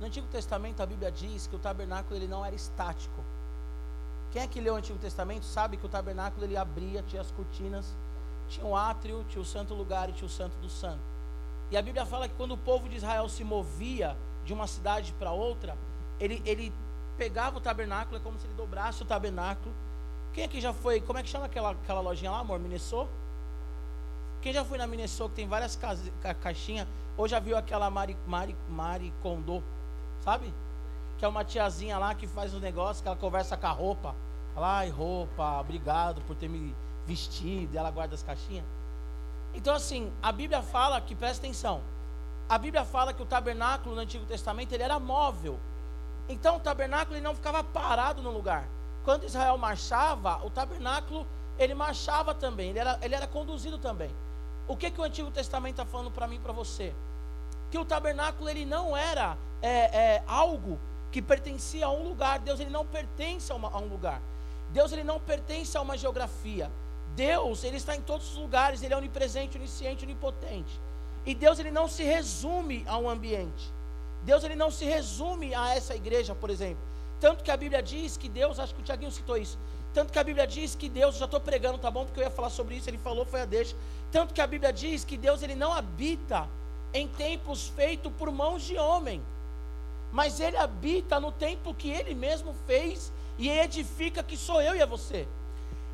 No Antigo Testamento a Bíblia diz que o tabernáculo ele não era estático. Quem é que leu o Antigo Testamento sabe que o tabernáculo ele abria, tinha as cortinas, tinha o átrio, tinha o santo lugar e tinha o santo do santo. E a Bíblia fala que quando o povo de Israel se movia de uma cidade para outra, ele, ele pegava o tabernáculo, é como se ele dobrasse o tabernáculo. Quem aqui já foi? Como é que chama aquela, aquela lojinha lá, amor? Minnesota? Quem já foi na Minnesota que tem várias ca, caixinhas? Ou já viu aquela Mari, Mari, Mari Kondo? Sabe? Que é uma tiazinha lá que faz um negócio, que ela conversa com a roupa. Fala, ai, roupa, obrigado por ter me vestido. E ela guarda as caixinhas. Então, assim, a Bíblia fala que, presta atenção. A Bíblia fala que o tabernáculo no Antigo Testamento ele era móvel. Então, o tabernáculo ele não ficava parado no lugar. Quando Israel marchava, o tabernáculo ele marchava também, ele era, ele era conduzido também. O que, que o Antigo Testamento está falando para mim e para você? Que o tabernáculo ele não era é, é, algo que pertencia a um lugar. Deus ele não pertence a, uma, a um lugar. Deus ele não pertence a uma geografia. Deus ele está em todos os lugares. Ele é onipresente, onisciente, onipotente. E Deus ele não se resume a um ambiente. Deus ele não se resume a essa igreja, por exemplo. Tanto que a Bíblia diz que Deus, acho que o Tiaguinho citou isso. Tanto que a Bíblia diz que Deus, já estou pregando, tá bom? Porque eu ia falar sobre isso, ele falou, foi a deixa. Tanto que a Bíblia diz que Deus ele não habita em templos feitos por mãos de homem, mas ele habita no tempo que ele mesmo fez e edifica que sou eu e é você.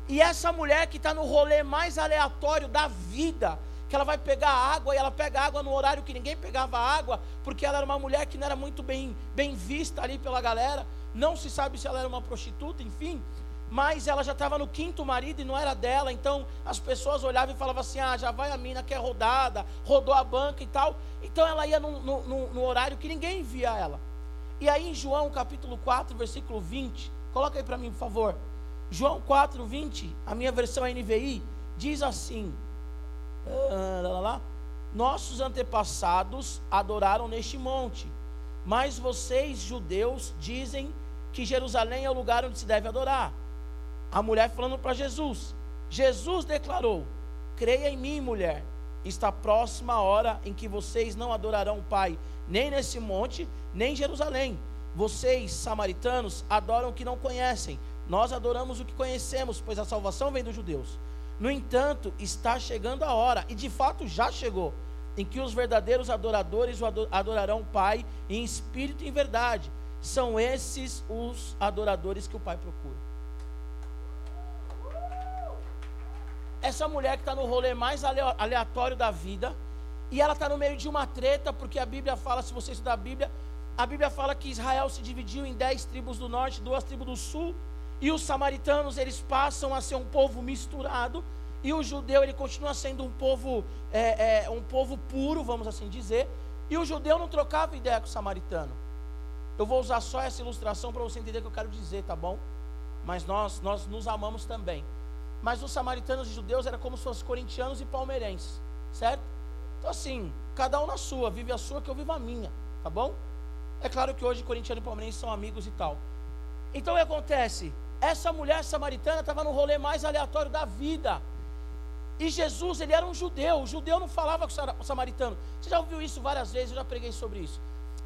E essa mulher que está no rolê mais aleatório da vida, que ela vai pegar água e ela pega água no horário que ninguém pegava água, porque ela era uma mulher que não era muito bem, bem vista ali pela galera, não se sabe se ela era uma prostituta, enfim, mas ela já estava no quinto marido e não era dela, então as pessoas olhavam e falavam assim: ah, já vai a mina que é rodada, rodou a banca e tal. Então ela ia no, horário que ninguém via ela. E aí em João capítulo 4, versículo 20, coloca aí para mim, por favor. João 4, 20, a minha versão NVI, diz assim: ah, Nossos antepassados adoraram neste monte, mas vocês, judeus, dizem que Jerusalém é o lugar onde se deve adorar. A mulher falando para Jesus. Jesus declarou: Creia em mim, mulher. Está próxima a hora em que vocês não adorarão o Pai, nem nesse monte, nem em Jerusalém. Vocês, samaritanos, adoram o que não conhecem. Nós adoramos o que conhecemos, pois a salvação vem dos judeus. No entanto, está chegando a hora, e de fato já chegou, em que os verdadeiros adoradores adorarão o Pai em espírito e em verdade. São esses os adoradores que o Pai procura. Essa mulher que está no rolê mais aleatório da vida, e ela está no meio de uma treta, porque a Bíblia fala, se você estudar a Bíblia, a Bíblia fala que Israel se dividiu em dez tribos do norte, duas tribos do sul, e os samaritanos eles passam a ser um povo misturado, e o judeu ele continua sendo um povo, é, é, um povo puro, vamos assim dizer, e o judeu não trocava ideia com o samaritano. Eu vou usar só essa ilustração para você entender o que eu quero dizer, tá bom? Mas nós, nós nos amamos também. Mas os samaritanos e judeus eram como se fossem corintianos e palmeirenses, certo? Então assim, cada um na sua, vive a sua que eu vivo a minha, tá bom? É claro que hoje corintiano e palmeirense são amigos e tal. Então o que acontece? Essa mulher samaritana estava no rolê mais aleatório da vida. E Jesus, ele era um judeu. O judeu não falava com o samaritano. Você já ouviu isso várias vezes, eu já preguei sobre isso.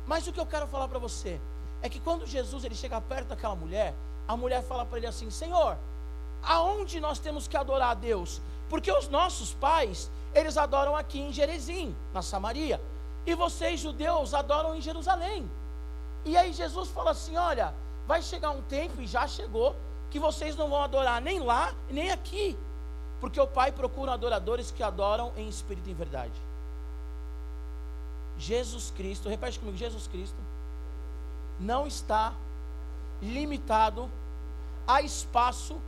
Mas o que eu quero falar para você é que quando Jesus ele chega perto daquela mulher, a mulher fala para ele assim: Senhor, aonde nós temos que adorar a Deus? Porque os nossos pais, eles adoram aqui em Jerezim, na Samaria, e vocês judeus adoram em Jerusalém. E aí Jesus fala assim: olha, vai chegar um tempo, e já chegou, que vocês não vão adorar nem lá, nem aqui, porque o Pai procura adoradores que adoram em espírito e em verdade. Jesus Cristo, repete comigo: Jesus Cristo não está limitado a espaço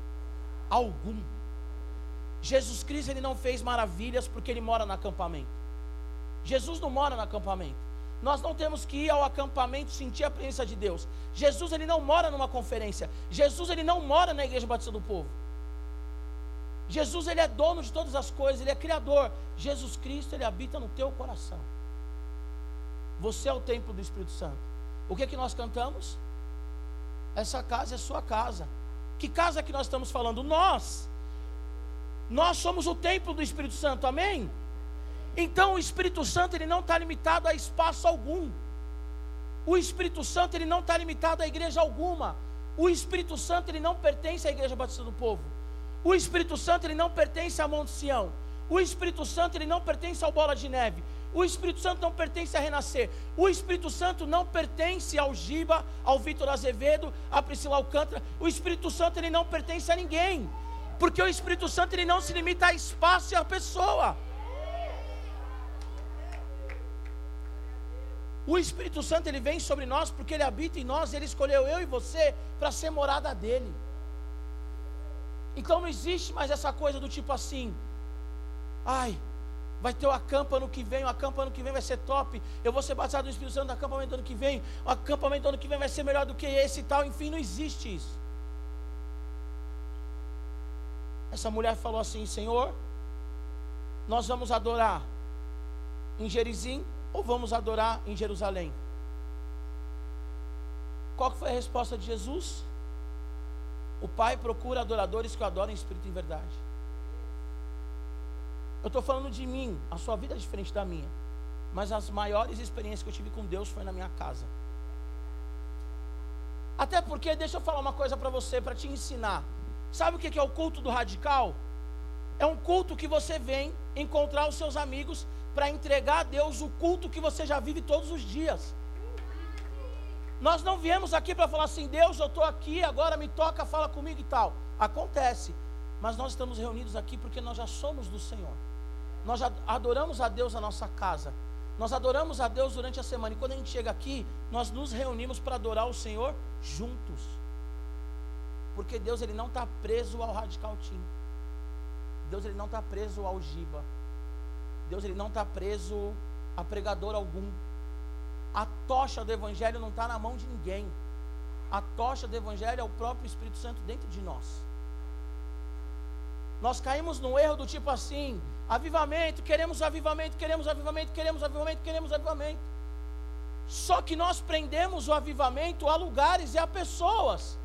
algum. Jesus Cristo ele não fez maravilhas porque ele mora no acampamento. Jesus não mora no acampamento. Nós não temos que ir ao acampamento sentir a presença de Deus. Jesus ele não mora numa conferência. Jesus ele não mora na igreja batista do povo. Jesus ele é dono de todas as coisas, ele é criador. Jesus Cristo ele habita no teu coração. Você é o templo do Espírito Santo. O que é que nós cantamos? Essa casa é sua casa. Que casa que nós estamos falando? Nós. Nós somos o templo do Espírito Santo, amém? Então o Espírito Santo ele não está limitado a espaço algum. O Espírito Santo ele não está limitado a igreja alguma. O Espírito Santo ele não pertence à igreja batista do povo. O Espírito Santo ele não pertence a Monte Sião. O Espírito Santo ele não pertence ao Bola de Neve. O Espírito Santo não pertence a Renascer. O Espírito Santo não pertence ao Giba, ao Vitor Azevedo, a Priscila Alcântara. O Espírito Santo ele não pertence a ninguém. Porque o Espírito Santo ele não se limita a espaço e a pessoa. O Espírito Santo ele vem sobre nós porque ele habita em nós, ele escolheu eu e você para ser morada dele. Então não existe mais essa coisa do tipo assim, ai, vai ter o acampa ano que vem, o acampa ano que vem vai ser top, eu vou ser batizado no Espírito Santo no acampamento ano que vem, o acampamento ano que vem vai ser melhor do que esse e tal, enfim, não existe isso. Essa mulher falou assim: Senhor, nós vamos adorar em Gerizim ou vamos adorar em Jerusalém? Qual foi a resposta de Jesus? O Pai procura adoradores que o adorem em espírito e em verdade. Eu estou falando de mim, a sua vida é diferente da minha. Mas as maiores experiências que eu tive com Deus foi na minha casa. Até porque, deixa eu falar uma coisa para você, para te ensinar. Sabe o que é o culto do radical? É um culto que você vem encontrar os seus amigos para entregar a Deus o culto que você já vive todos os dias. Nós não viemos aqui para falar assim, Deus, eu estou aqui, agora me toca, fala comigo e tal. Acontece, mas nós estamos reunidos aqui porque nós já somos do Senhor. Nós adoramos a Deus na nossa casa. Nós adoramos a Deus durante a semana. E quando a gente chega aqui, nós nos reunimos para adorar o Senhor juntos. Porque Deus ele não está preso ao radical team. Deus ele não está preso ao giba. Deus ele não está preso a pregador algum. A tocha do evangelho não está na mão de ninguém. A tocha do evangelho é o próprio Espírito Santo dentro de nós. Nós caímos no erro do tipo assim: avivamento, queremos avivamento, queremos avivamento, queremos avivamento, queremos avivamento. Só que nós prendemos o avivamento a lugares e a pessoas.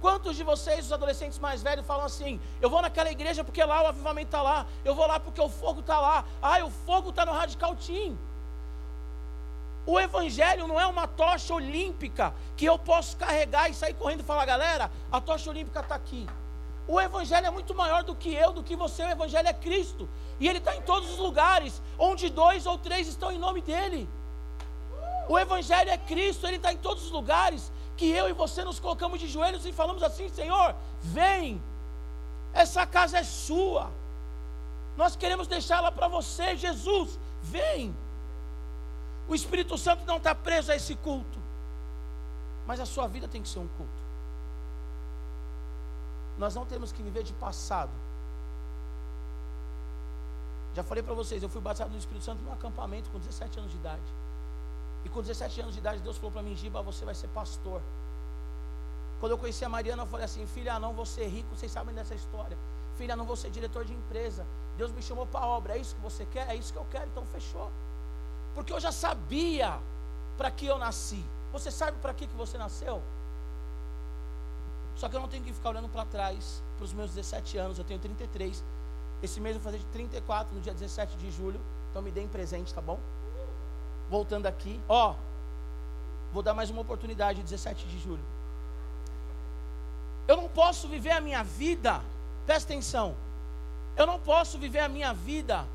Quantos de vocês, os adolescentes mais velhos, falam assim: eu vou naquela igreja porque lá o avivamento está lá, eu vou lá porque o fogo está lá, ai, o fogo está no Radical Team. O evangelho não é uma tocha olímpica que eu posso carregar e sair correndo e falar, galera, a tocha olímpica está aqui. O evangelho é muito maior do que eu, do que você, o evangelho é Cristo. E ele está em todos os lugares, onde dois ou três estão em nome dele. O evangelho é Cristo, ele está em todos os lugares que eu e você nos colocamos de joelhos e falamos assim: Senhor, vem, essa casa é sua, nós queremos deixá-la para você, Jesus, vem. O Espírito Santo não está preso a esse culto, mas a sua vida tem que ser um culto. Nós não temos que viver de passado. Já falei para vocês, eu fui batizado no Espírito Santo num acampamento com 17 anos de idade. E com 17 anos de idade, Deus falou para mim: Giba, você vai ser pastor. Quando eu conheci a Mariana, eu falei assim: Filha, não vou ser rico, vocês sabem dessa história. Filha, não vou ser diretor de empresa. Deus me chamou para a obra. É isso que você quer? É isso que eu quero. Então fechou. Porque eu já sabia para que eu nasci. Você sabe para que, que você nasceu? Só que eu não tenho que ficar olhando para trás, para os meus 17 anos, eu tenho 33. Esse mês eu vou fazer de 34 no dia 17 de julho. Então me deem presente, tá bom? voltando aqui, ó, vou dar mais uma oportunidade, 17 de julho. Eu não posso viver a minha vida, presta atenção, eu não posso viver a minha vida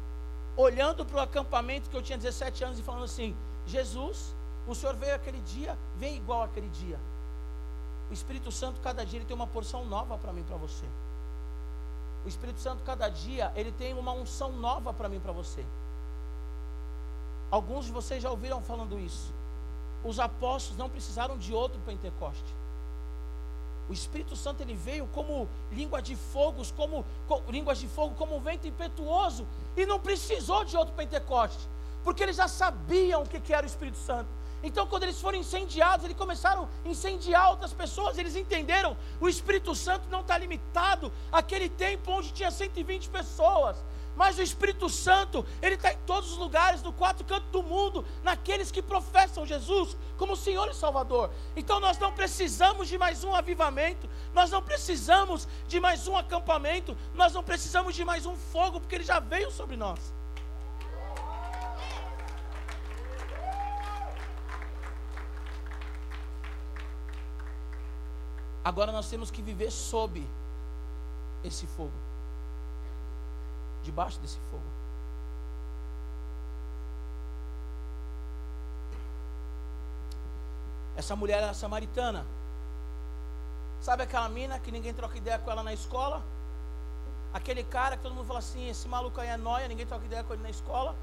olhando para o acampamento que eu tinha 17 anos e falando assim: Jesus, o Senhor veio aquele dia, vem igual aquele dia. O Espírito Santo, cada dia, ele tem uma porção nova para mim, para você. O Espírito Santo, cada dia, ele tem uma unção nova para mim, para você. Alguns de vocês já ouviram falando isso. Os apóstolos não precisaram de outro Pentecoste. O Espírito Santo ele veio como língua de fogo, como, como línguas de fogo, como um vento impetuoso, e não precisou de outro Pentecoste, porque eles já sabiam o que, que era o Espírito Santo. Então, quando eles foram incendiados, eles começaram a incendiar outras pessoas. Eles entenderam: o Espírito Santo não está limitado àquele tempo onde tinha 120 pessoas. Mas o Espírito Santo, ele está em todos os lugares, no quatro cantos do mundo, naqueles que professam Jesus como Senhor e Salvador. Então nós não precisamos de mais um avivamento, nós não precisamos de mais um acampamento, nós não precisamos de mais um fogo, porque ele já veio sobre nós. Agora nós temos que viver sob esse fogo. Debaixo desse fogo. Essa mulher era samaritana. Sabe aquela mina que ninguém troca ideia com ela na escola? Aquele cara que todo mundo fala assim: esse maluco aí é noia, ninguém troca ideia com ele na escola.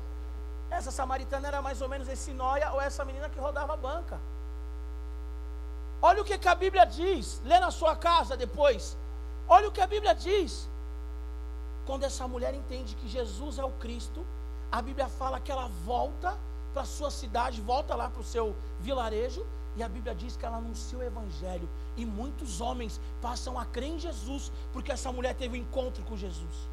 Essa samaritana era mais ou menos esse noia ou essa menina que rodava a banca. Olha o que, que a Bíblia diz, lê na sua casa depois. Olha o que a Bíblia diz. Quando essa mulher entende que Jesus é o Cristo, a Bíblia fala que ela volta para a sua cidade, volta lá para o seu vilarejo, e a Bíblia diz que ela anuncia o Evangelho. E muitos homens passam a crer em Jesus, porque essa mulher teve um encontro com Jesus.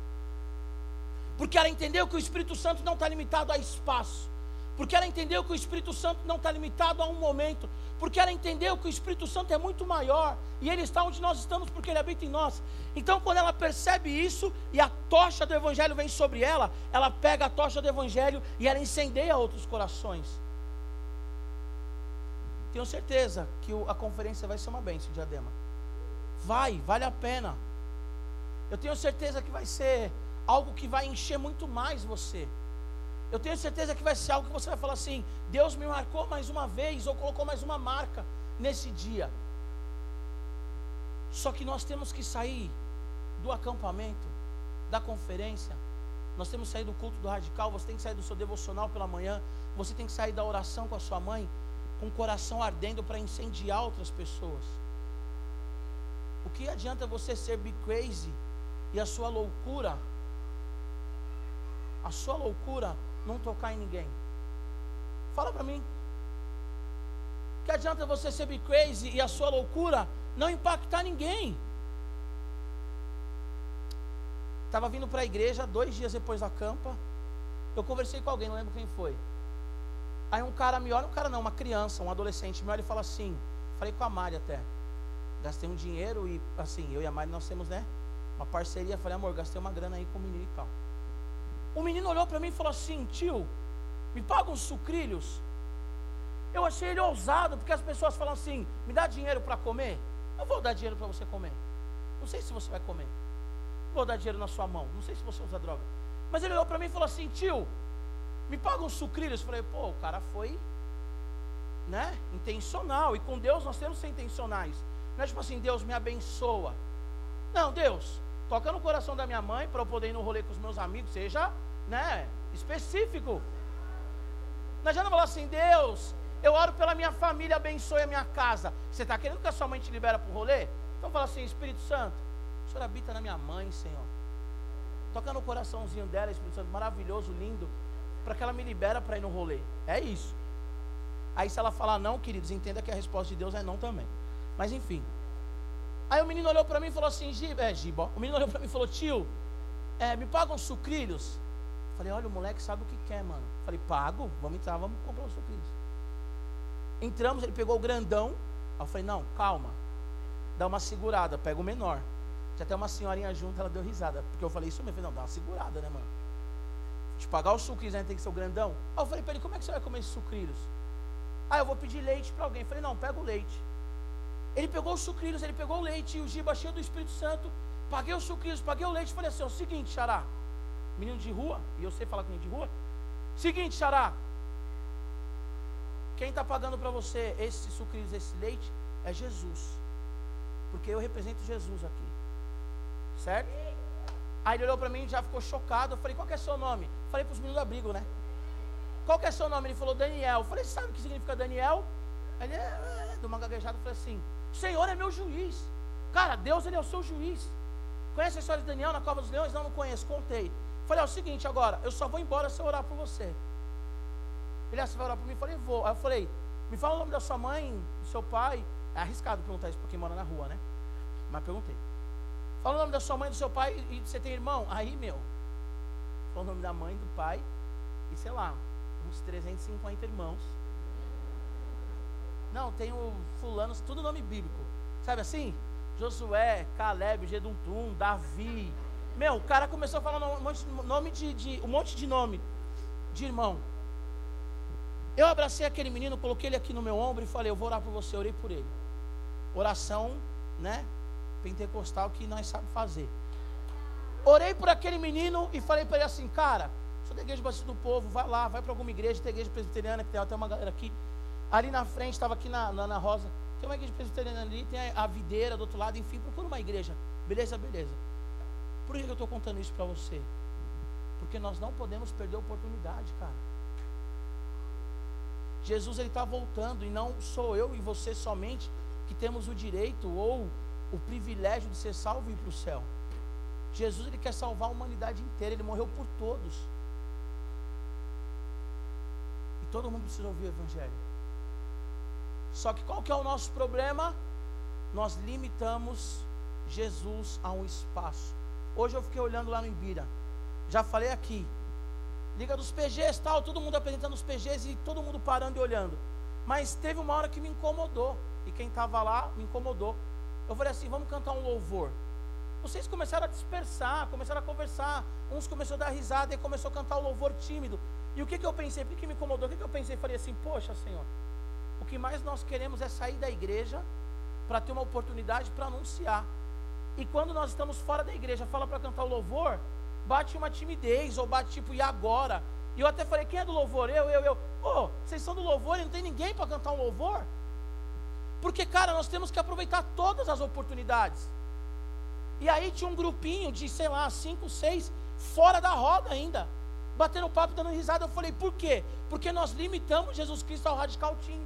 Porque ela entendeu que o Espírito Santo não está limitado a espaço. Porque ela entendeu que o Espírito Santo não está limitado a um momento. Porque ela entendeu que o Espírito Santo é muito maior. E ele está onde nós estamos porque ele habita em nós. Então, quando ela percebe isso e a tocha do Evangelho vem sobre ela, ela pega a tocha do Evangelho e ela incendeia outros corações. Tenho certeza que a conferência vai ser uma bênção, Diadema. Vai, vale a pena. Eu tenho certeza que vai ser algo que vai encher muito mais você. Eu tenho certeza que vai ser algo que você vai falar assim: Deus me marcou mais uma vez, ou colocou mais uma marca nesse dia. Só que nós temos que sair do acampamento, da conferência, nós temos que sair do culto do radical, você tem que sair do seu devocional pela manhã, você tem que sair da oração com a sua mãe, com o coração ardendo para incendiar outras pessoas. O que adianta você ser be crazy e a sua loucura a sua loucura não tocar em ninguém? Fala para mim. Que adianta você ser be crazy e a sua loucura não impactar ninguém? Estava vindo para a igreja dois dias depois da campa. Eu conversei com alguém, não lembro quem foi. Aí um cara me olha, um cara não, uma criança, um adolescente, me olha e fala assim. Falei com a Mari até. Gastei um dinheiro e assim, eu e a Mari nós temos, né? Uma parceria. Falei, amor, gastei uma grana aí com o menino e tal. O menino olhou para mim e falou assim: tio, me paga uns sucrilhos. Eu achei ele ousado, porque as pessoas falam assim: me dá dinheiro para comer. Eu vou dar dinheiro para você comer. Não sei se você vai comer. Vou dar dinheiro na sua mão. Não sei se você usa droga. Mas ele olhou para mim e falou assim: tio, me paga uns sucrilhos. Eu falei: pô, o cara foi, né? Intencional. E com Deus nós temos que ser intencionais. Não é tipo assim: Deus me abençoa. Não, Deus, toca no coração da minha mãe para eu poder ir no rolê com os meus amigos. Seja né, específico. Não adianta falar assim, Deus, eu oro pela minha família, abençoe a minha casa. Você está querendo que a sua mãe te libera para o rolê? Então fala assim, Espírito Santo, o Senhor habita na minha mãe, Senhor. Toca no coraçãozinho dela, Espírito Santo, maravilhoso, lindo, para que ela me libera para ir no rolê. É isso. Aí se ela falar não, queridos, entenda que a resposta de Deus é não também. Mas enfim. Aí o menino olhou para mim e falou assim, Giba, é Giba. O menino olhou para mim e falou, tio, é, me pagam sucrilhos? Falei, olha, o moleque sabe o que quer, mano. Falei, pago, vamos entrar, vamos comprar um sucrilhos. Entramos, ele pegou o grandão. Eu falei, não, calma. Dá uma segurada, pega o menor. Tinha até uma senhorinha junto, ela deu risada. Porque eu falei, isso mesmo. Falei, não, dá uma segurada, né, mano? De pagar os sucrilhos, né, tem que ser o grandão. Aí eu falei para ele, como é que você vai comer esses sucrilhos? Ah, eu vou pedir leite para alguém. falei, não, pega o leite. Ele pegou os sucrilhos, ele pegou o leite e o giba cheio do Espírito Santo. Paguei os sucrilhos, paguei o leite. Falei assim: é o seguinte, Xará menino de rua, e eu sei falar com menino de rua. Seguinte, Xará. Quem está pagando para você esse sucrilhos, esse leite, é Jesus. Porque eu represento Jesus aqui. Certo? Aí ele olhou para mim e já ficou chocado. Eu falei, qual que é seu nome? Falei para os meninos do abrigo, né? Qual que é seu nome? Ele falou, Daniel. Eu falei, sabe o que significa Daniel? Ele é, é, é uma gaguejada. Falei assim, o Senhor é meu juiz. Cara, Deus ele é o seu juiz. Conhece a história de Daniel na cova dos leões? Não, não conheço. Contei. Falei, é o seguinte agora, eu só vou embora se eu orar por você. Ele, ah, você vai orar por mim? Eu falei, vou. Aí eu falei, me fala o nome da sua mãe, do seu pai. É arriscado perguntar isso para quem mora na rua, né? Mas perguntei. Fala o nome da sua mãe, do seu pai e você tem irmão? Aí, meu. Fala o nome da mãe, do pai e sei lá, uns 350 irmãos. Não, tenho fulanos, tudo nome bíblico. Sabe assim? Josué, Caleb, Geduntum, Davi, meu, o cara começou a falar um monte, nome de, de, um monte de nome de irmão. Eu abracei aquele menino, coloquei ele aqui no meu ombro e falei: Eu vou orar por você. Orei por ele. Oração né, pentecostal que nós sabemos fazer. Orei por aquele menino e falei para ele assim, cara, sou da igreja Batista do Povo, vai lá, vai para alguma igreja, tem igreja presbiteriana, que tem até uma galera aqui. Ali na frente, estava aqui na, na, na, Rosa, tem uma igreja presbiteriana ali, tem a, a videira do outro lado, enfim, procura uma igreja. Beleza, beleza. Por que eu estou contando isso para você? Porque nós não podemos perder a oportunidade, cara. Jesus ele está voltando e não sou eu e você somente que temos o direito ou o privilégio de ser salvo e ir para o céu. Jesus ele quer salvar a humanidade inteira, ele morreu por todos. E todo mundo precisa ouvir o evangelho. Só que qual que é o nosso problema? Nós limitamos Jesus a um espaço. Hoje eu fiquei olhando lá no Ibira. Já falei aqui. Liga dos PGs, tal, todo mundo apresentando os PGs e todo mundo parando e olhando. Mas teve uma hora que me incomodou. E quem estava lá me incomodou. Eu falei assim: vamos cantar um louvor. Vocês começaram a dispersar, começaram a conversar. Uns começaram a dar risada e começou a cantar o louvor tímido. E o que, que eu pensei? Por que, que me incomodou? O que, que eu pensei? Falei assim: poxa, Senhor, o que mais nós queremos é sair da igreja para ter uma oportunidade para anunciar. E quando nós estamos fora da igreja, fala para cantar o louvor, bate uma timidez, ou bate tipo, e agora? E eu até falei, quem é do louvor? Eu, eu, eu. Ô, oh, vocês são do louvor e não tem ninguém para cantar um louvor? Porque, cara, nós temos que aproveitar todas as oportunidades. E aí tinha um grupinho de, sei lá, cinco, seis, fora da roda ainda. Batendo papo, dando risada. Eu falei, por quê? Porque nós limitamos Jesus Cristo ao radical team.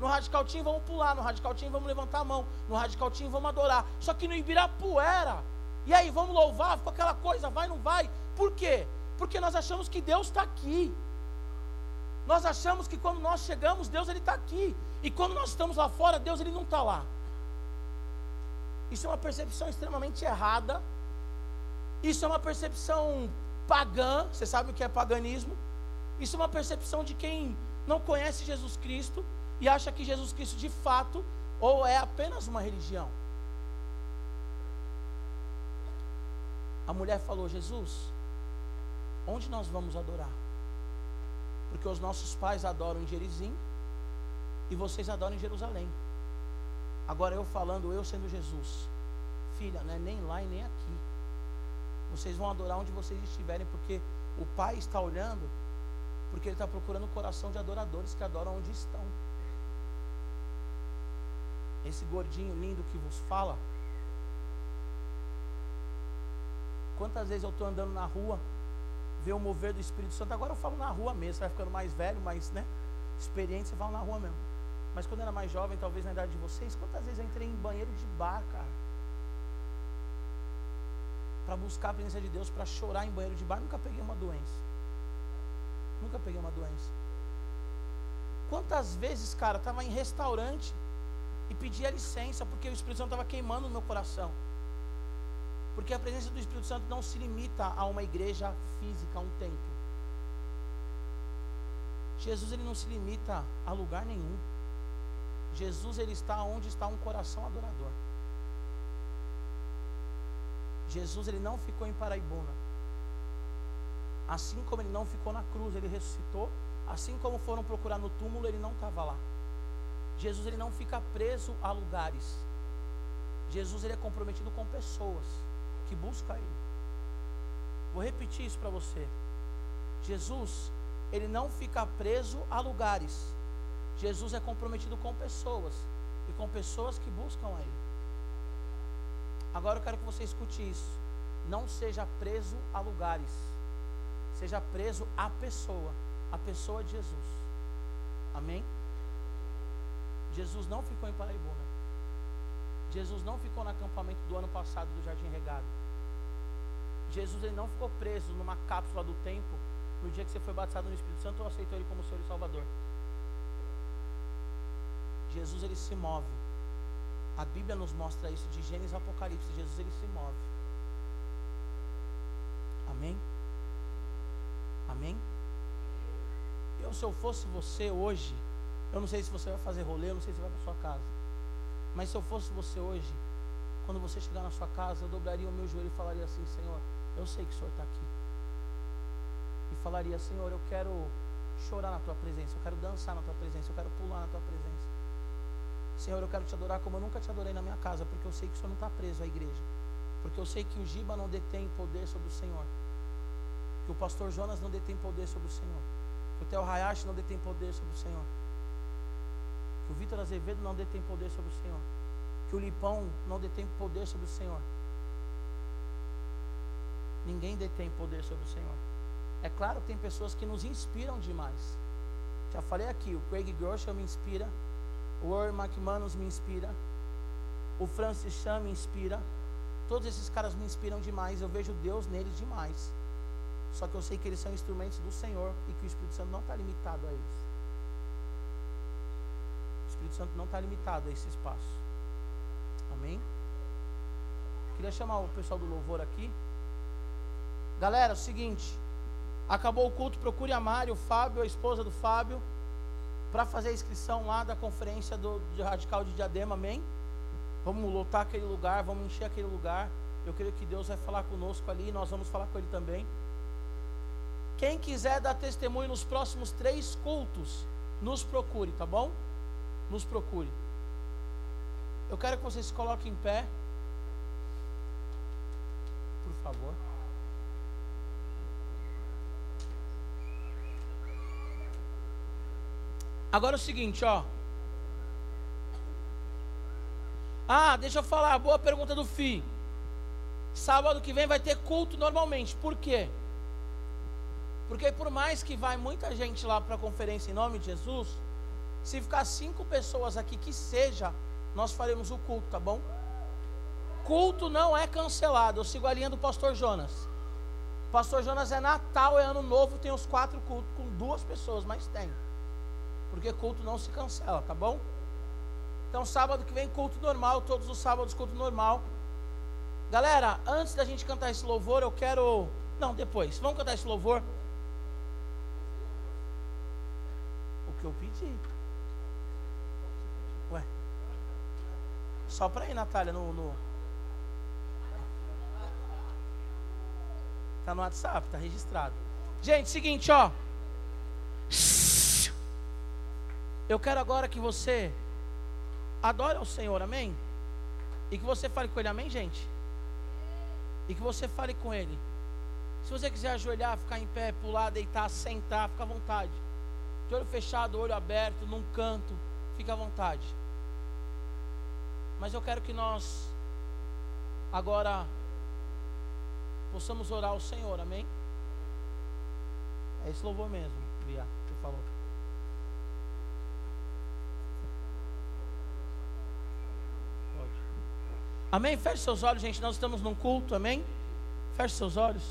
No Radical Team vamos pular, no Radical Team vamos levantar a mão, no Radical Team vamos adorar. Só que no Ibirapuera, e aí vamos louvar, ficou aquela coisa, vai, não vai. Por quê? Porque nós achamos que Deus está aqui. Nós achamos que quando nós chegamos, Deus ele está aqui. E quando nós estamos lá fora, Deus ele não está lá. Isso é uma percepção extremamente errada. Isso é uma percepção pagã. Você sabe o que é paganismo? Isso é uma percepção de quem não conhece Jesus Cristo e acha que Jesus Cristo de fato ou é apenas uma religião. A mulher falou: Jesus, onde nós vamos adorar? Porque os nossos pais adoram em Gerizim e vocês adoram em Jerusalém. Agora eu falando, eu sendo Jesus, filha, não é nem lá e nem aqui. Vocês vão adorar onde vocês estiverem, porque o Pai está olhando, porque Ele está procurando o coração de adoradores que adoram onde estão esse gordinho lindo que vos fala. Quantas vezes eu estou andando na rua, ver o mover do Espírito Santo. Agora eu falo na rua mesmo, você vai ficando mais velho, mais né, experiente, você fala na rua mesmo. Mas quando eu era mais jovem, talvez na idade de vocês, quantas vezes eu entrei em banheiro de bar, cara? Para buscar a presença de Deus, para chorar em banheiro de bar, nunca peguei uma doença. Nunca peguei uma doença. Quantas vezes, cara, estava em restaurante, e pedia licença, porque o Espírito Santo estava queimando no meu coração. Porque a presença do Espírito Santo não se limita a uma igreja física, a um templo. Jesus ele não se limita a lugar nenhum. Jesus ele está onde está um coração adorador. Jesus ele não ficou em Paraibuna. Assim como ele não ficou na cruz, ele ressuscitou. Assim como foram procurar no túmulo, ele não estava lá. Jesus ele não fica preso a lugares. Jesus ele é comprometido com pessoas que buscam ele. Vou repetir isso para você. Jesus, ele não fica preso a lugares. Jesus é comprometido com pessoas e com pessoas que buscam a ele. Agora eu quero que você escute isso. Não seja preso a lugares. Seja preso à pessoa, a pessoa de Jesus. Amém? Jesus não ficou em Paraibuna. Jesus não ficou no acampamento do ano passado do Jardim Regado. Jesus ele não ficou preso numa cápsula do tempo no dia que você foi batizado no Espírito Santo ou aceitou ele como Senhor e Salvador. Jesus ele se move. A Bíblia nos mostra isso de Gênesis a Apocalipse. Jesus ele se move. Amém? Amém? Eu se eu fosse você hoje, eu não sei se você vai fazer rolê, eu não sei se vai para sua casa. Mas se eu fosse você hoje, quando você chegar na sua casa, eu dobraria o meu joelho e falaria assim: Senhor, eu sei que o Senhor está aqui. E falaria: Senhor, eu quero chorar na tua presença, eu quero dançar na tua presença, eu quero pular na tua presença. Senhor, eu quero te adorar como eu nunca te adorei na minha casa, porque eu sei que o Senhor não está preso à igreja. Porque eu sei que o Giba não detém poder sobre o Senhor. Que o pastor Jonas não detém poder sobre o Senhor. Que o Theo Hayashi não detém poder sobre o Senhor. Que o Vitor Azevedo não detém poder sobre o Senhor. Que o Lipão não detém poder sobre o Senhor. Ninguém detém poder sobre o Senhor. É claro que tem pessoas que nos inspiram demais. Já falei aqui, o Craig Groeschel me inspira, o Warren McManus me inspira, o Francis Chan me inspira. Todos esses caras me inspiram demais, eu vejo Deus neles demais. Só que eu sei que eles são instrumentos do Senhor e que o Espírito Santo não está limitado a eles. Espírito Santo não está limitado a esse espaço. Amém? Queria chamar o pessoal do louvor aqui. Galera, é o seguinte. Acabou o culto, procure a Mari, o Fábio, a esposa do Fábio, para fazer a inscrição lá da conferência do, de Radical de Diadema, amém? Vamos lotar aquele lugar, vamos encher aquele lugar. Eu creio que Deus vai falar conosco ali, nós vamos falar com Ele também. Quem quiser dar testemunho nos próximos três cultos, nos procure, tá bom? Nos procure. Eu quero que vocês se coloquem em pé. Por favor. Agora é o seguinte, ó. Ah, deixa eu falar, boa pergunta do FI. Sábado que vem vai ter culto normalmente. Por quê? Porque por mais que vai muita gente lá para a conferência em nome de Jesus, se ficar cinco pessoas aqui que seja, nós faremos o culto, tá bom? Culto não é cancelado. Eu sigo a linha do pastor Jonas. Pastor Jonas é Natal, é ano novo, tem os quatro cultos com duas pessoas, mas tem porque culto não se cancela, tá bom? Então, sábado que vem, culto normal, todos os sábados, culto normal. Galera, antes da gente cantar esse louvor, eu quero. Não, depois, vamos cantar esse louvor. O que eu pedi. Só para ir, Natália, no, no. Tá no WhatsApp, tá registrado. Gente, seguinte, ó. Eu quero agora que você adore ao Senhor, amém? E que você fale com Ele, amém, gente? E que você fale com Ele. Se você quiser ajoelhar, ficar em pé, pular, deitar, sentar, fica à vontade. De olho fechado, olho aberto, num canto, fica à vontade. Mas eu quero que nós agora possamos orar ao Senhor, amém? É esse louvor mesmo, Bia, que falou. Amém? Feche seus olhos, gente. Nós estamos num culto, amém? Feche seus olhos.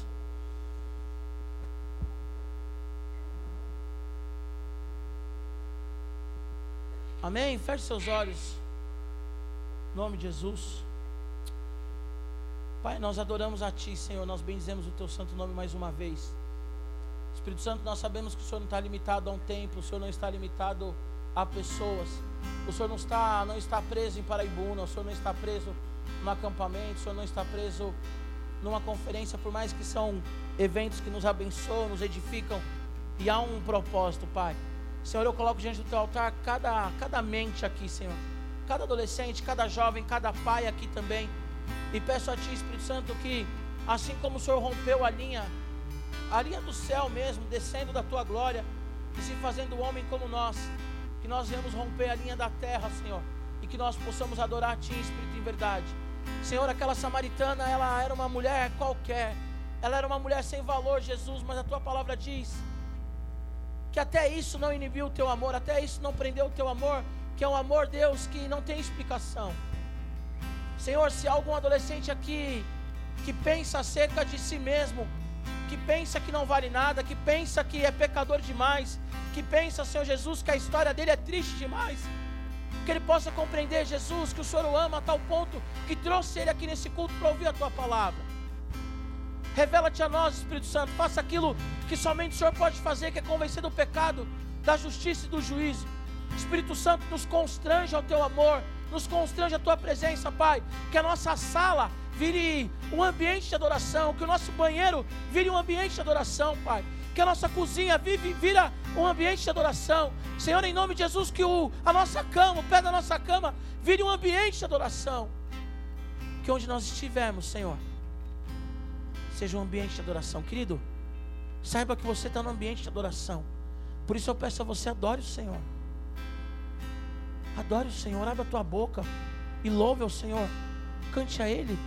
Amém? Feche seus olhos. Em nome de Jesus. Pai, nós adoramos a Ti, Senhor. Nós bendizemos o Teu santo nome mais uma vez. Espírito Santo, nós sabemos que o Senhor não está limitado a um templo, o Senhor não está limitado a pessoas. O Senhor não está, não está preso em Paraibuna, o Senhor não está preso no acampamento, o Senhor não está preso numa conferência, por mais que são eventos que nos abençoam, nos edificam, e há um propósito, Pai. Senhor, eu coloco diante do teu altar cada, cada mente aqui, Senhor, cada adolescente, cada jovem, cada pai aqui também, e peço a Ti, Espírito Santo, que assim como o Senhor rompeu a linha, a linha do céu mesmo, descendo da Tua glória, e se fazendo homem como nós, que nós venhamos romper a linha da terra, Senhor, e que nós possamos adorar a Ti, Espírito, em verdade Senhor, aquela samaritana, ela era uma mulher qualquer. Ela era uma mulher sem valor, Jesus, mas a tua palavra diz que até isso não inibiu o teu amor, até isso não prendeu o teu amor, que é um amor, Deus, que não tem explicação. Senhor, se há algum adolescente aqui que pensa acerca de si mesmo, que pensa que não vale nada, que pensa que é pecador demais, que pensa, Senhor Jesus, que a história dele é triste demais, que ele possa compreender, Jesus, que o Senhor o ama a tal ponto que trouxe ele aqui nesse culto para ouvir a tua palavra. Revela-te a nós, Espírito Santo, faça aquilo que somente o Senhor pode fazer, que é convencer do pecado, da justiça e do juízo. Espírito Santo, nos constrange ao teu amor, nos constrange a tua presença, Pai. Que a nossa sala vire um ambiente de adoração, que o nosso banheiro vire um ambiente de adoração, Pai que a nossa cozinha vive, vira um ambiente de adoração. Senhor, em nome de Jesus, que o, a nossa cama, o pé da nossa cama, vire um ambiente de adoração. Que onde nós estivermos, Senhor, seja um ambiente de adoração. Querido, saiba que você está no ambiente de adoração. Por isso eu peço a você, adore o Senhor. Adore o Senhor, abra a tua boca e louve ao Senhor. Cante a Ele,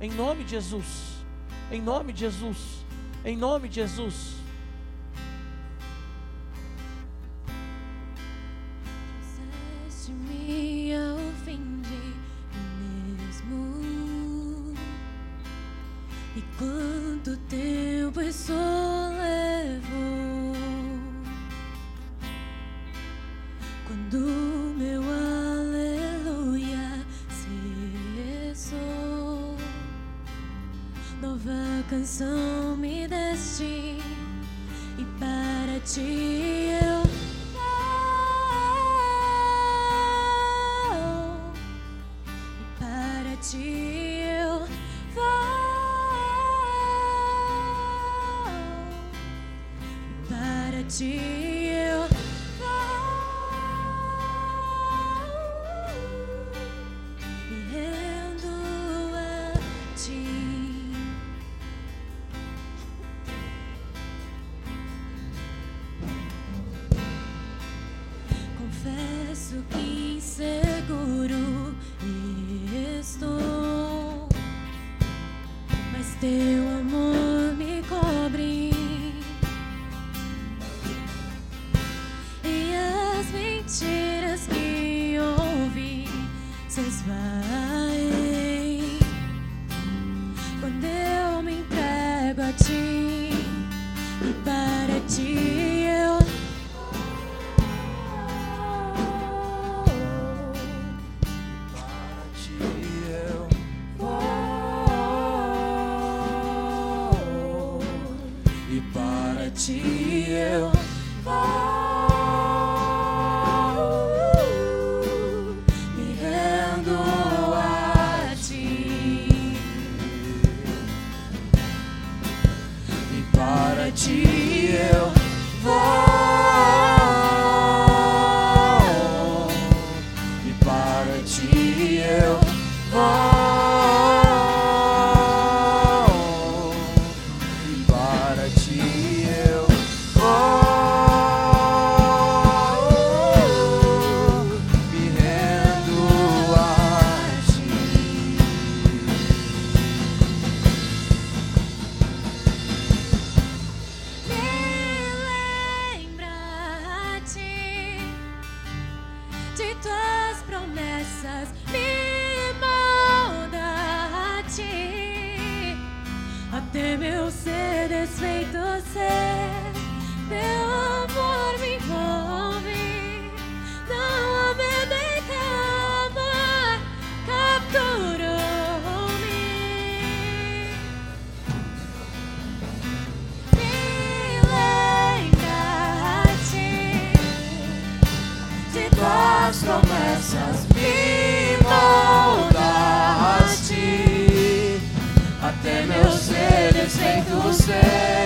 em nome de Jesus. Em nome de Jesus. Em nome de Jesus. me deste e para ti eu vou. E para ti eu vou. E para ti promessas, me molda-te até meu ser desfeito ser. Promessas me moldaste até meu ser desfeito ser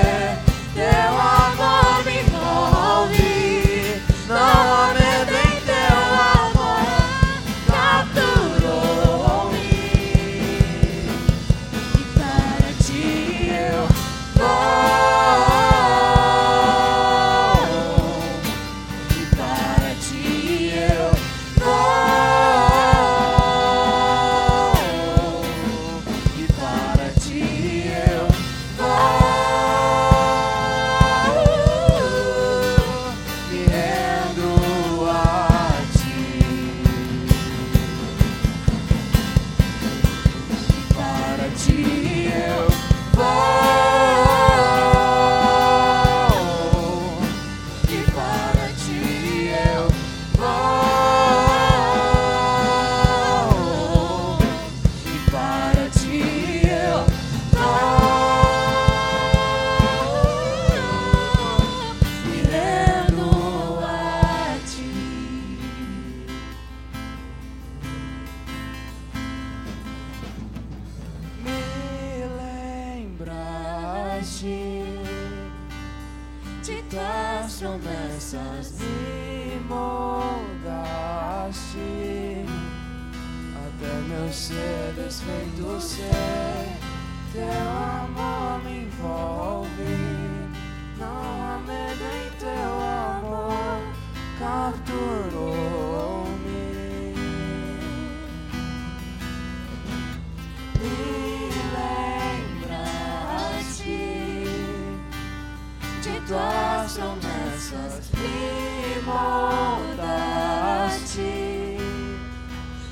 tuas promessas, me moldaste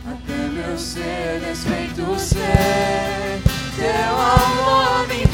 até meu ser desfeito ser. Teu amor me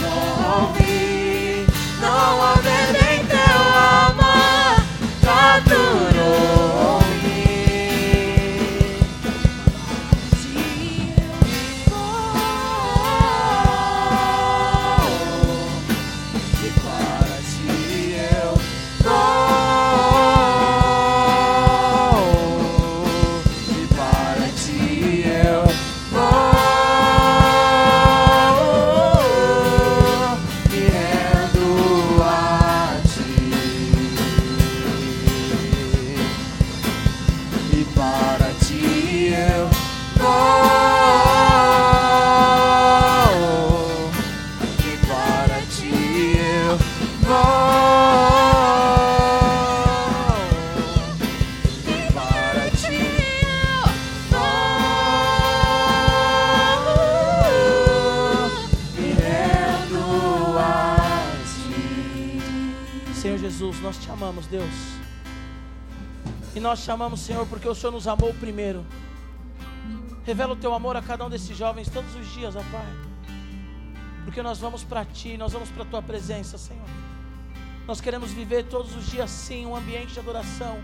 Jesus, nós te amamos, Deus. E nós te amamos, Senhor, porque o Senhor nos amou primeiro. Revela o teu amor a cada um desses jovens todos os dias, ó Pai. Porque nós vamos para ti, nós vamos para a tua presença, Senhor. Nós queremos viver todos os dias sim um ambiente de adoração.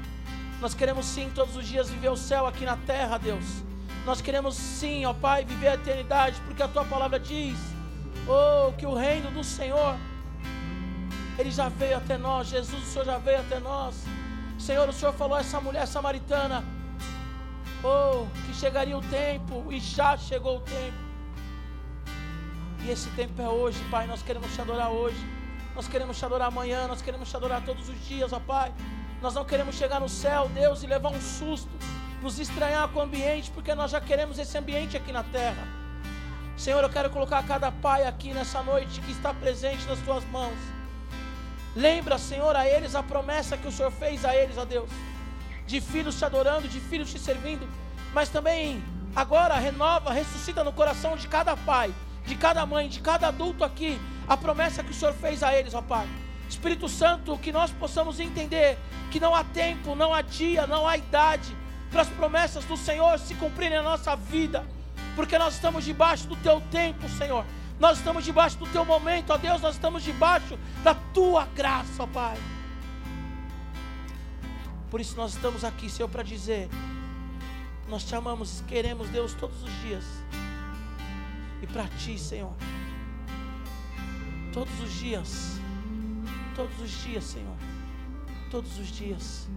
Nós queremos sim todos os dias viver o céu aqui na terra, Deus. Nós queremos sim, ó Pai, viver a eternidade, porque a tua palavra diz: "Oh, que o reino do Senhor ele já veio até nós, Jesus, o Senhor já veio até nós. Senhor, o Senhor falou a essa mulher samaritana, oh, que chegaria o tempo, e já chegou o tempo. E esse tempo é hoje, Pai. Nós queremos te adorar hoje. Nós queremos te adorar amanhã. Nós queremos te adorar todos os dias, ó Pai. Nós não queremos chegar no céu, Deus, e levar um susto, nos estranhar com o ambiente, porque nós já queremos esse ambiente aqui na terra. Senhor, eu quero colocar cada pai aqui nessa noite que está presente nas tuas mãos. Lembra, Senhor, a eles a promessa que o Senhor fez a eles, ó Deus, de filhos te adorando, de filhos te servindo, mas também agora renova, ressuscita no coração de cada pai, de cada mãe, de cada adulto aqui, a promessa que o Senhor fez a eles, ó Pai. Espírito Santo, que nós possamos entender que não há tempo, não há dia, não há idade para as promessas do Senhor se cumprirem na nossa vida, porque nós estamos debaixo do teu tempo, Senhor. Nós estamos debaixo do teu momento, ó Deus, nós estamos debaixo da tua graça, ó Pai. Por isso nós estamos aqui, Senhor, para dizer: nós te amamos, queremos, Deus, todos os dias. E para ti, Senhor, todos os dias, todos os dias, Senhor, todos os dias.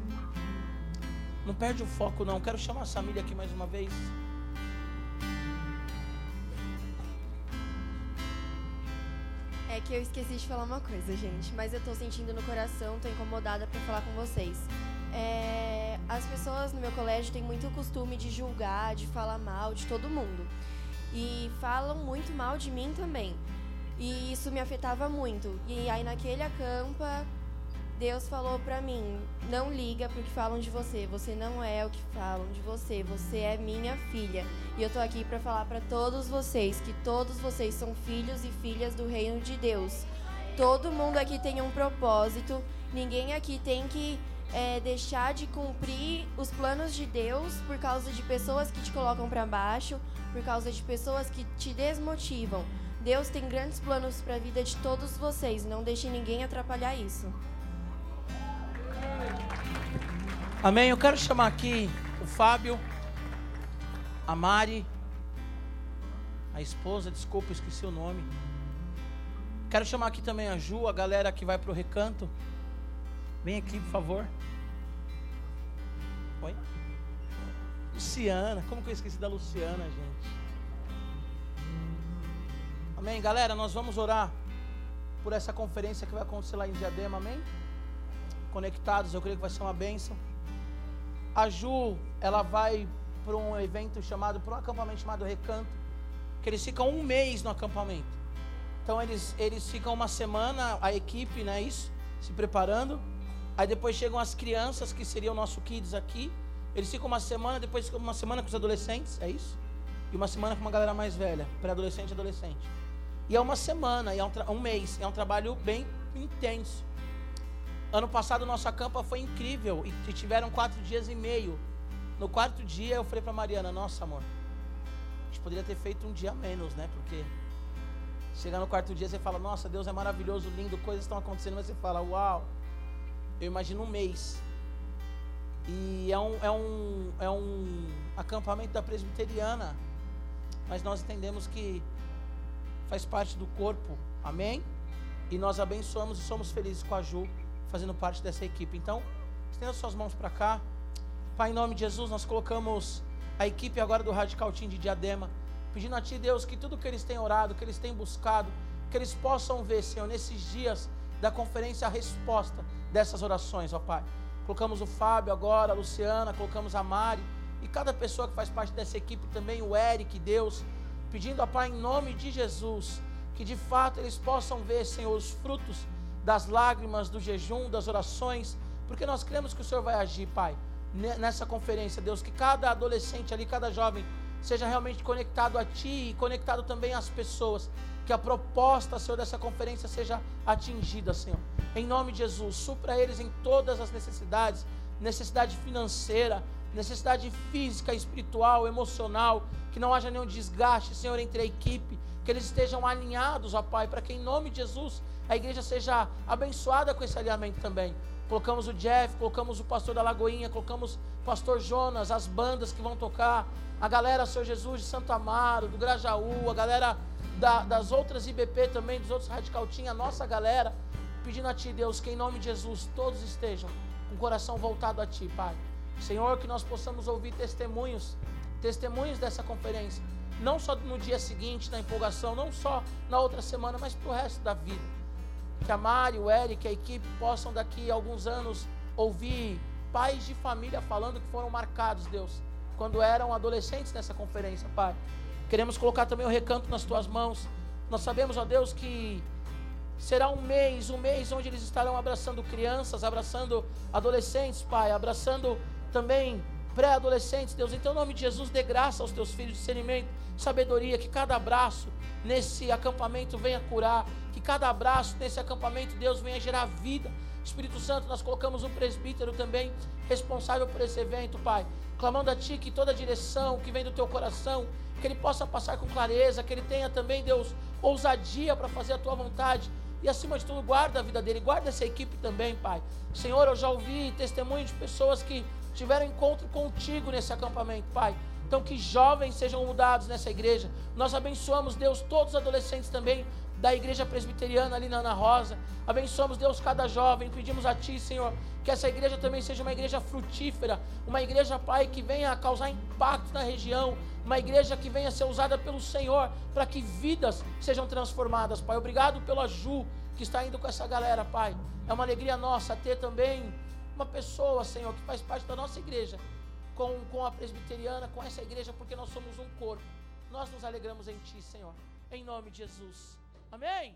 Não perde o foco, não. Quero chamar a família aqui mais uma vez. É que eu esqueci de falar uma coisa, gente, mas eu tô sentindo no coração, tô incomodada pra falar com vocês. É, as pessoas no meu colégio têm muito costume de julgar, de falar mal de todo mundo. E falam muito mal de mim também. E isso me afetava muito. E aí naquele acampa, Deus falou pra mim: não liga pro que falam de você. Você não é o que falam de você. Você é minha filha. E eu tô aqui pra falar pra todos vocês que todos vocês são filhos e filhas do reino de Deus. Todo mundo aqui tem um propósito. Ninguém aqui tem que é, deixar de cumprir os planos de Deus por causa de pessoas que te colocam pra baixo, por causa de pessoas que te desmotivam. Deus tem grandes planos para a vida de todos vocês. Não deixe ninguém atrapalhar isso. Amém. Eu quero chamar aqui o Fábio, a Mari, a esposa, desculpa, esqueci o nome. Quero chamar aqui também a Ju, a galera que vai pro recanto. Vem aqui, por favor. Oi? Luciana, como que eu esqueci da Luciana, gente? Amém, galera, nós vamos orar por essa conferência que vai acontecer lá em Diadema, amém? conectados, eu creio que vai ser uma bênção. A Ju, ela vai para um evento chamado, para um acampamento chamado Recanto, que eles ficam um mês no acampamento. Então eles, eles ficam uma semana, a equipe, né, isso, se preparando. Aí depois chegam as crianças, que seriam o nosso kids aqui. Eles ficam uma semana, depois ficam uma semana com os adolescentes, é isso? E uma semana com uma galera mais velha, pré-adolescente e adolescente. E é uma semana, é um, um mês, é um trabalho bem intenso. Ano passado nossa campa foi incrível e tiveram quatro dias e meio. No quarto dia eu falei para Mariana, nossa amor, a gente poderia ter feito um dia menos, né? Porque chegar no quarto dia você fala, nossa, Deus é maravilhoso, lindo, coisas estão acontecendo, mas você fala, uau, eu imagino um mês. E é um, é um, é um acampamento da presbiteriana, mas nós entendemos que faz parte do corpo, amém? E nós abençoamos e somos felizes com a Ju fazendo parte dessa equipe. Então, estenda suas mãos para cá. Pai, em nome de Jesus, nós colocamos a equipe agora do Radical Team de Diadema, pedindo a Ti, Deus, que tudo que eles têm orado, que eles têm buscado, que eles possam ver, Senhor, nesses dias da conferência, a resposta dessas orações, ó Pai. Colocamos o Fábio agora, a Luciana, colocamos a Mari, e cada pessoa que faz parte dessa equipe também, o Eric, Deus, pedindo, ó Pai, em nome de Jesus, que de fato eles possam ver, Senhor, os frutos das lágrimas, do jejum, das orações, porque nós cremos que o Senhor vai agir, Pai, nessa conferência, Deus, que cada adolescente ali, cada jovem, seja realmente conectado a Ti e conectado também às pessoas, que a proposta, Senhor, dessa conferência seja atingida, Senhor. Em nome de Jesus, supra eles em todas as necessidades, necessidade financeira, necessidade física, espiritual, emocional, que não haja nenhum desgaste, Senhor, entre a equipe, que eles estejam alinhados, ó Pai, para que em nome de Jesus a igreja seja abençoada com esse alinhamento também. Colocamos o Jeff, colocamos o pastor da Lagoinha, colocamos o pastor Jonas, as bandas que vão tocar, a galera Senhor Jesus de Santo Amaro, do Grajaú, a galera da, das outras IBP também, dos outros Radical Team, a nossa galera, pedindo a Ti, Deus, que em nome de Jesus todos estejam com o coração voltado a Ti, Pai. Senhor, que nós possamos ouvir testemunhos, testemunhos dessa conferência, não só no dia seguinte, na empolgação, não só na outra semana, mas para o resto da vida que a Mari, o Eric, a equipe possam daqui a alguns anos ouvir pais de família falando que foram marcados, Deus, quando eram adolescentes nessa conferência, Pai. Queremos colocar também o recanto nas tuas mãos. Nós sabemos, ó Deus, que será um mês, um mês onde eles estarão abraçando crianças, abraçando adolescentes, Pai, abraçando também pré-adolescentes, Deus. Então, em nome de Jesus, dê graça aos teus filhos, discernimento, sabedoria, que cada abraço nesse acampamento venha curar, que cada abraço nesse acampamento, Deus, venha gerar vida. Espírito Santo, nós colocamos um presbítero também responsável por esse evento, Pai. Clamando a Ti que toda a direção que vem do Teu coração, que ele possa passar com clareza, que ele tenha também, Deus, ousadia para fazer a Tua vontade. E acima de tudo, guarda a vida dele, guarda essa equipe também, Pai. Senhor, eu já ouvi testemunho de pessoas que tiveram encontro contigo nesse acampamento, Pai. Então, que jovens sejam mudados nessa igreja. Nós abençoamos, Deus, todos os adolescentes também da igreja presbiteriana ali na Ana Rosa. Abençoamos, Deus, cada jovem. Pedimos a Ti, Senhor, que essa igreja também seja uma igreja frutífera, uma igreja, Pai, que venha causar impacto na região, uma igreja que venha ser usada pelo Senhor para que vidas sejam transformadas, Pai. Obrigado pela Ju que está indo com essa galera, Pai. É uma alegria nossa ter também uma pessoa, Senhor, que faz parte da nossa igreja, com, com a presbiteriana, com essa igreja, porque nós somos um corpo. Nós nos alegramos em Ti, Senhor. Em nome de Jesus. Amém.